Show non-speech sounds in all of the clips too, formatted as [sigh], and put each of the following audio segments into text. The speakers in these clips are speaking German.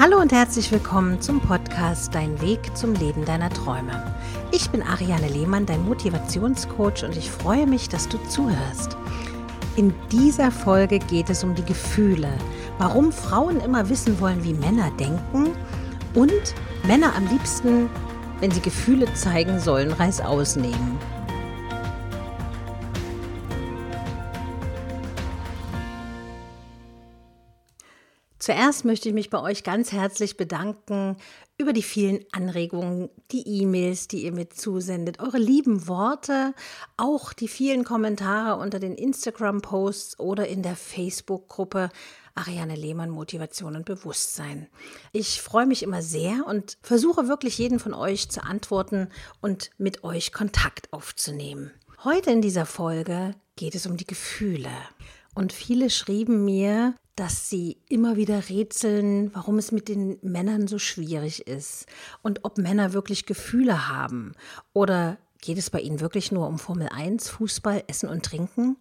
Hallo und herzlich willkommen zum Podcast Dein Weg zum Leben deiner Träume. Ich bin Ariane Lehmann, dein Motivationscoach und ich freue mich, dass du zuhörst. In dieser Folge geht es um die Gefühle, warum Frauen immer wissen wollen, wie Männer denken und Männer am liebsten, wenn sie Gefühle zeigen sollen, Reißaus nehmen. Zuerst möchte ich mich bei euch ganz herzlich bedanken über die vielen Anregungen, die E-Mails, die ihr mir zusendet, eure lieben Worte, auch die vielen Kommentare unter den Instagram-Posts oder in der Facebook-Gruppe Ariane Lehmann Motivation und Bewusstsein. Ich freue mich immer sehr und versuche wirklich jeden von euch zu antworten und mit euch Kontakt aufzunehmen. Heute in dieser Folge geht es um die Gefühle. Und viele schrieben mir, dass sie immer wieder rätseln, warum es mit den Männern so schwierig ist und ob Männer wirklich Gefühle haben oder geht es bei ihnen wirklich nur um Formel 1, Fußball, Essen und Trinken?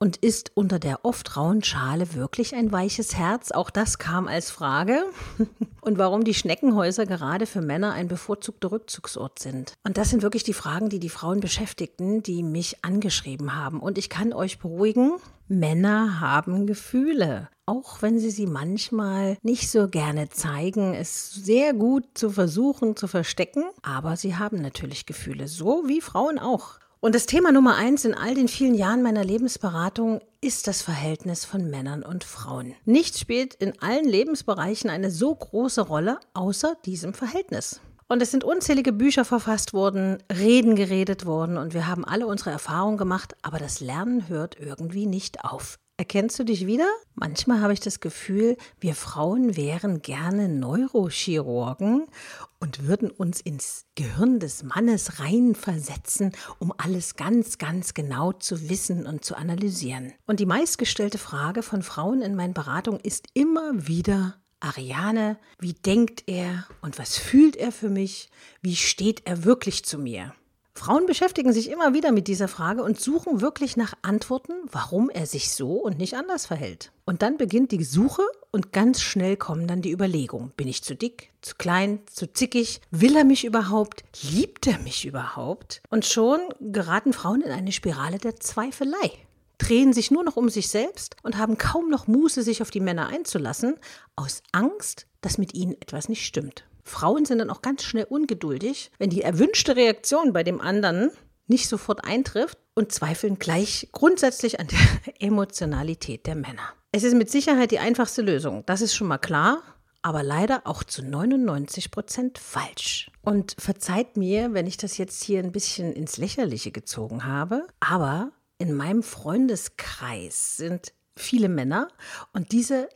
Und ist unter der oft rauen Schale wirklich ein weiches Herz? Auch das kam als Frage. [laughs] Und warum die Schneckenhäuser gerade für Männer ein bevorzugter Rückzugsort sind. Und das sind wirklich die Fragen, die die Frauen beschäftigten, die mich angeschrieben haben. Und ich kann euch beruhigen, Männer haben Gefühle. Auch wenn sie sie manchmal nicht so gerne zeigen, es sehr gut zu versuchen zu verstecken. Aber sie haben natürlich Gefühle, so wie Frauen auch. Und das Thema Nummer eins in all den vielen Jahren meiner Lebensberatung ist das Verhältnis von Männern und Frauen. Nichts spielt in allen Lebensbereichen eine so große Rolle außer diesem Verhältnis. Und es sind unzählige Bücher verfasst worden, Reden geredet worden und wir haben alle unsere Erfahrungen gemacht, aber das Lernen hört irgendwie nicht auf. Erkennst du dich wieder? Manchmal habe ich das Gefühl, wir Frauen wären gerne Neurochirurgen und würden uns ins Gehirn des Mannes reinversetzen, um alles ganz, ganz genau zu wissen und zu analysieren. Und die meistgestellte Frage von Frauen in meinen Beratungen ist immer wieder, Ariane, wie denkt er und was fühlt er für mich? Wie steht er wirklich zu mir? Frauen beschäftigen sich immer wieder mit dieser Frage und suchen wirklich nach Antworten, warum er sich so und nicht anders verhält. Und dann beginnt die Suche und ganz schnell kommen dann die Überlegungen. Bin ich zu dick, zu klein, zu zickig? Will er mich überhaupt? Liebt er mich überhaupt? Und schon geraten Frauen in eine Spirale der Zweifelei drehen sich nur noch um sich selbst und haben kaum noch Muße, sich auf die Männer einzulassen, aus Angst, dass mit ihnen etwas nicht stimmt. Frauen sind dann auch ganz schnell ungeduldig, wenn die erwünschte Reaktion bei dem anderen nicht sofort eintrifft und zweifeln gleich grundsätzlich an der [laughs] Emotionalität der Männer. Es ist mit Sicherheit die einfachste Lösung, das ist schon mal klar, aber leider auch zu 99 Prozent falsch. Und verzeiht mir, wenn ich das jetzt hier ein bisschen ins Lächerliche gezogen habe, aber in meinem Freundeskreis sind viele Männer und diese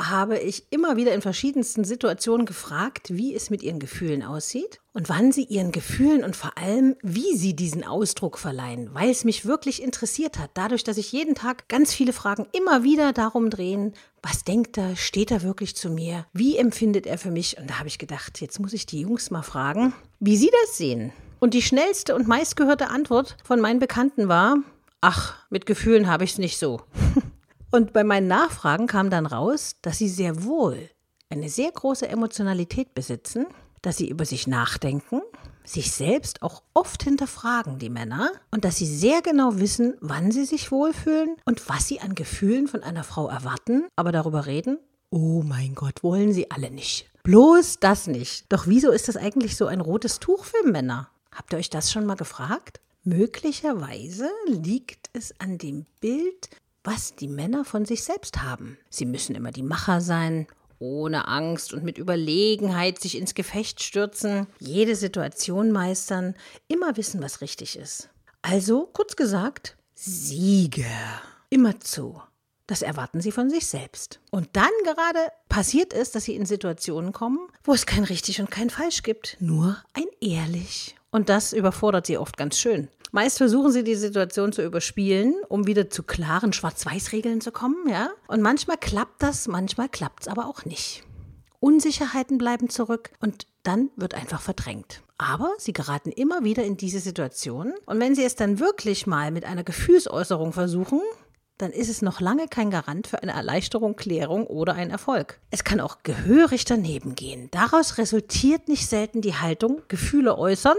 habe ich immer wieder in verschiedensten Situationen gefragt, wie es mit ihren Gefühlen aussieht und wann sie ihren Gefühlen und vor allem, wie sie diesen Ausdruck verleihen, weil es mich wirklich interessiert hat, dadurch, dass ich jeden Tag ganz viele Fragen immer wieder darum drehen, was denkt er, steht er wirklich zu mir, wie empfindet er für mich und da habe ich gedacht, jetzt muss ich die Jungs mal fragen, wie sie das sehen. Und die schnellste und meistgehörte Antwort von meinen Bekannten war, ach, mit Gefühlen habe ich es nicht so. [laughs] Und bei meinen Nachfragen kam dann raus, dass sie sehr wohl eine sehr große Emotionalität besitzen, dass sie über sich nachdenken, sich selbst auch oft hinterfragen, die Männer, und dass sie sehr genau wissen, wann sie sich wohlfühlen und was sie an Gefühlen von einer Frau erwarten, aber darüber reden, oh mein Gott, wollen sie alle nicht. Bloß das nicht. Doch wieso ist das eigentlich so ein rotes Tuch für Männer? Habt ihr euch das schon mal gefragt? Möglicherweise liegt es an dem Bild, was die Männer von sich selbst haben. Sie müssen immer die Macher sein, ohne Angst und mit Überlegenheit sich ins Gefecht stürzen, jede Situation meistern, immer wissen, was richtig ist. Also, kurz gesagt, Sieger. Immer zu. Das erwarten sie von sich selbst. Und dann gerade passiert es, dass sie in Situationen kommen, wo es kein richtig und kein falsch gibt, nur ein ehrlich. Und das überfordert sie oft ganz schön. Meist versuchen sie die Situation zu überspielen, um wieder zu klaren Schwarz-Weiß-Regeln zu kommen, ja. Und manchmal klappt das, manchmal klappt es aber auch nicht. Unsicherheiten bleiben zurück und dann wird einfach verdrängt. Aber sie geraten immer wieder in diese Situation und wenn sie es dann wirklich mal mit einer Gefühlsäußerung versuchen, dann ist es noch lange kein Garant für eine Erleichterung, Klärung oder ein Erfolg. Es kann auch gehörig daneben gehen. Daraus resultiert nicht selten die Haltung, Gefühle äußern,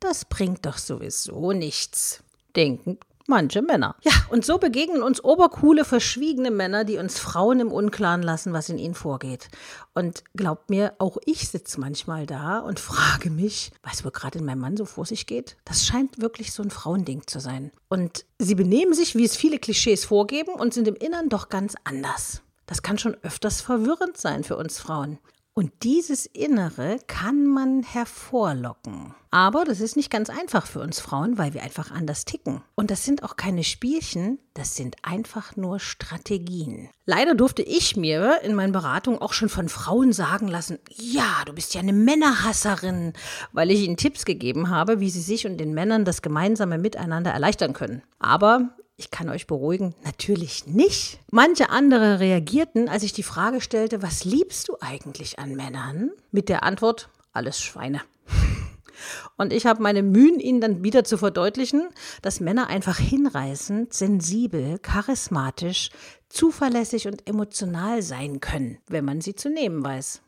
das bringt doch sowieso nichts. Denken Manche Männer. Ja, und so begegnen uns obercoole, verschwiegene Männer, die uns Frauen im Unklaren lassen, was in ihnen vorgeht. Und glaubt mir, auch ich sitze manchmal da und frage mich, was wohl gerade in meinem Mann so vor sich geht? Das scheint wirklich so ein Frauending zu sein. Und sie benehmen sich, wie es viele Klischees vorgeben, und sind im Innern doch ganz anders. Das kann schon öfters verwirrend sein für uns Frauen. Und dieses Innere kann man hervorlocken. Aber das ist nicht ganz einfach für uns Frauen, weil wir einfach anders ticken. Und das sind auch keine Spielchen, das sind einfach nur Strategien. Leider durfte ich mir in meinen Beratungen auch schon von Frauen sagen lassen, ja, du bist ja eine Männerhasserin, weil ich ihnen Tipps gegeben habe, wie sie sich und den Männern das gemeinsame Miteinander erleichtern können. Aber ich kann euch beruhigen, natürlich nicht. Manche andere reagierten, als ich die Frage stellte, was liebst du eigentlich an Männern? Mit der Antwort, alles Schweine. [laughs] Und ich habe meine Mühen, ihnen dann wieder zu verdeutlichen, dass Männer einfach hinreißend, sensibel, charismatisch, zuverlässig und emotional sein können, wenn man sie zu nehmen weiß.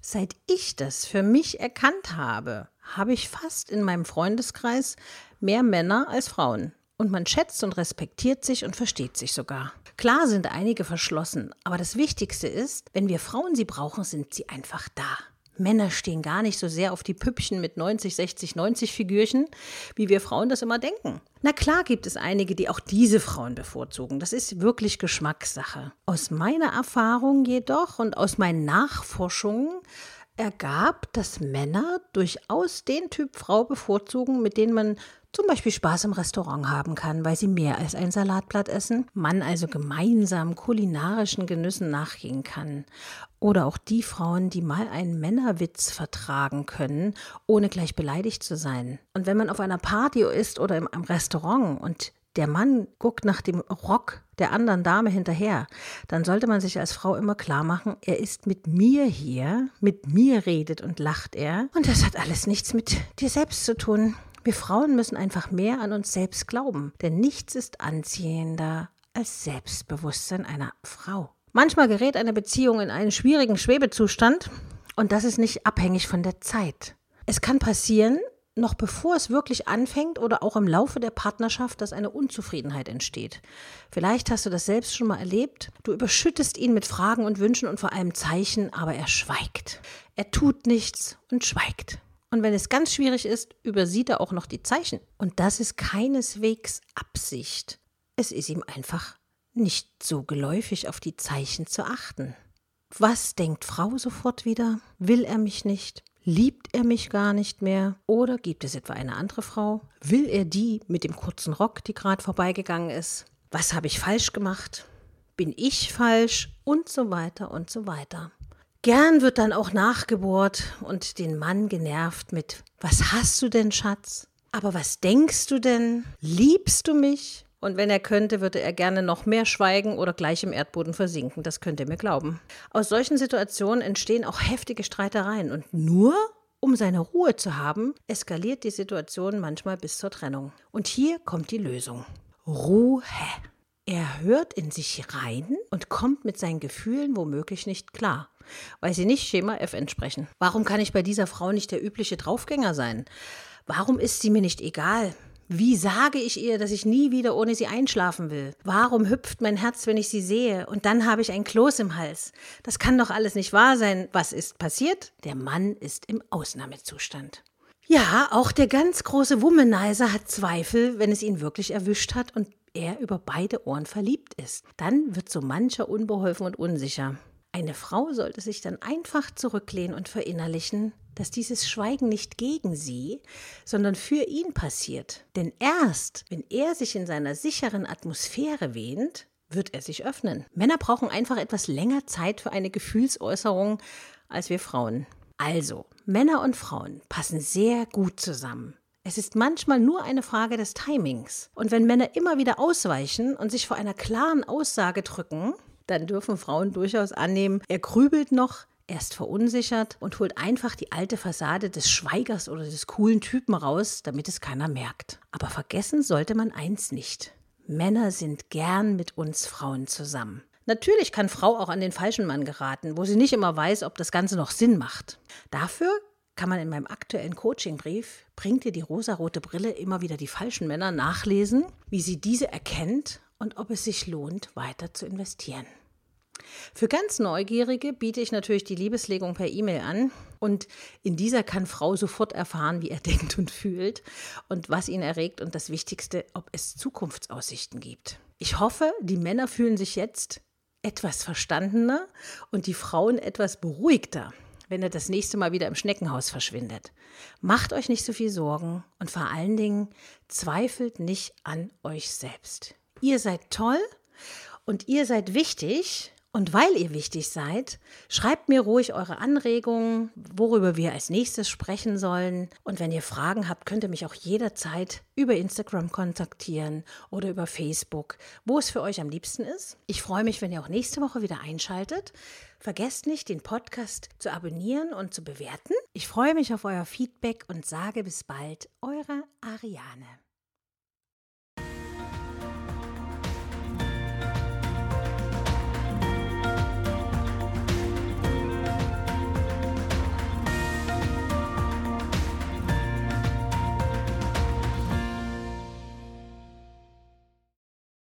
Seit ich das für mich erkannt habe, habe ich fast in meinem Freundeskreis mehr Männer als Frauen. Und man schätzt und respektiert sich und versteht sich sogar. Klar sind einige verschlossen, aber das Wichtigste ist, wenn wir Frauen sie brauchen, sind sie einfach da. Männer stehen gar nicht so sehr auf die Püppchen mit 90, 60, 90 Figürchen, wie wir Frauen das immer denken. Na klar gibt es einige, die auch diese Frauen bevorzugen. Das ist wirklich Geschmackssache. Aus meiner Erfahrung jedoch und aus meinen Nachforschungen ergab, dass Männer durchaus den Typ Frau bevorzugen, mit denen man zum Beispiel Spaß im Restaurant haben kann, weil sie mehr als ein Salatblatt essen, man also gemeinsam kulinarischen Genüssen nachgehen kann. Oder auch die Frauen, die mal einen Männerwitz vertragen können, ohne gleich beleidigt zu sein. Und wenn man auf einer Party ist oder im, im Restaurant und der Mann guckt nach dem Rock der anderen Dame hinterher, dann sollte man sich als Frau immer klar machen, er ist mit mir hier, mit mir redet und lacht er. Und das hat alles nichts mit dir selbst zu tun. Wir Frauen müssen einfach mehr an uns selbst glauben, denn nichts ist anziehender als Selbstbewusstsein einer Frau. Manchmal gerät eine Beziehung in einen schwierigen Schwebezustand und das ist nicht abhängig von der Zeit. Es kann passieren, noch bevor es wirklich anfängt oder auch im Laufe der Partnerschaft, dass eine Unzufriedenheit entsteht. Vielleicht hast du das selbst schon mal erlebt. Du überschüttest ihn mit Fragen und Wünschen und vor allem Zeichen, aber er schweigt. Er tut nichts und schweigt. Und wenn es ganz schwierig ist, übersieht er auch noch die Zeichen. Und das ist keineswegs Absicht. Es ist ihm einfach nicht so geläufig, auf die Zeichen zu achten. Was denkt Frau sofort wieder? Will er mich nicht? Liebt er mich gar nicht mehr? Oder gibt es etwa eine andere Frau? Will er die mit dem kurzen Rock, die gerade vorbeigegangen ist? Was habe ich falsch gemacht? Bin ich falsch? Und so weiter und so weiter. Gern wird dann auch nachgebohrt und den Mann genervt mit Was hast du denn, Schatz? Aber was denkst du denn? Liebst du mich? Und wenn er könnte, würde er gerne noch mehr schweigen oder gleich im Erdboden versinken. Das könnt ihr mir glauben. Aus solchen Situationen entstehen auch heftige Streitereien. Und nur um seine Ruhe zu haben, eskaliert die Situation manchmal bis zur Trennung. Und hier kommt die Lösung. Ruhe. Er hört in sich rein und kommt mit seinen Gefühlen womöglich nicht klar weil sie nicht Schema F entsprechen. Warum kann ich bei dieser Frau nicht der übliche Draufgänger sein? Warum ist sie mir nicht egal? Wie sage ich ihr, dass ich nie wieder ohne sie einschlafen will? Warum hüpft mein Herz, wenn ich sie sehe? Und dann habe ich ein Kloß im Hals. Das kann doch alles nicht wahr sein. Was ist passiert? Der Mann ist im Ausnahmezustand. Ja, auch der ganz große Womanizer hat Zweifel, wenn es ihn wirklich erwischt hat und er über beide Ohren verliebt ist. Dann wird so mancher unbeholfen und unsicher. Eine Frau sollte sich dann einfach zurücklehnen und verinnerlichen, dass dieses Schweigen nicht gegen sie, sondern für ihn passiert. Denn erst, wenn er sich in seiner sicheren Atmosphäre wähnt, wird er sich öffnen. Männer brauchen einfach etwas länger Zeit für eine Gefühlsäußerung als wir Frauen. Also, Männer und Frauen passen sehr gut zusammen. Es ist manchmal nur eine Frage des Timings. Und wenn Männer immer wieder ausweichen und sich vor einer klaren Aussage drücken, dann dürfen Frauen durchaus annehmen, er grübelt noch, er ist verunsichert und holt einfach die alte Fassade des Schweigers oder des coolen Typen raus, damit es keiner merkt. Aber vergessen sollte man eins nicht. Männer sind gern mit uns Frauen zusammen. Natürlich kann Frau auch an den falschen Mann geraten, wo sie nicht immer weiß, ob das Ganze noch Sinn macht. Dafür kann man in meinem aktuellen Coachingbrief Bringt dir die rosarote Brille immer wieder die falschen Männer nachlesen, wie sie diese erkennt und ob es sich lohnt, weiter zu investieren. Für ganz Neugierige biete ich natürlich die Liebeslegung per E-Mail an und in dieser kann Frau sofort erfahren, wie er denkt und fühlt und was ihn erregt und das Wichtigste, ob es Zukunftsaussichten gibt. Ich hoffe, die Männer fühlen sich jetzt etwas verstandener und die Frauen etwas beruhigter, wenn er das nächste Mal wieder im Schneckenhaus verschwindet. Macht euch nicht so viel Sorgen und vor allen Dingen zweifelt nicht an euch selbst. Ihr seid toll und ihr seid wichtig und weil ihr wichtig seid, schreibt mir ruhig eure Anregungen, worüber wir als nächstes sprechen sollen. Und wenn ihr Fragen habt, könnt ihr mich auch jederzeit über Instagram kontaktieren oder über Facebook, wo es für euch am liebsten ist. Ich freue mich, wenn ihr auch nächste Woche wieder einschaltet. Vergesst nicht, den Podcast zu abonnieren und zu bewerten. Ich freue mich auf euer Feedback und sage bis bald, eure Ariane.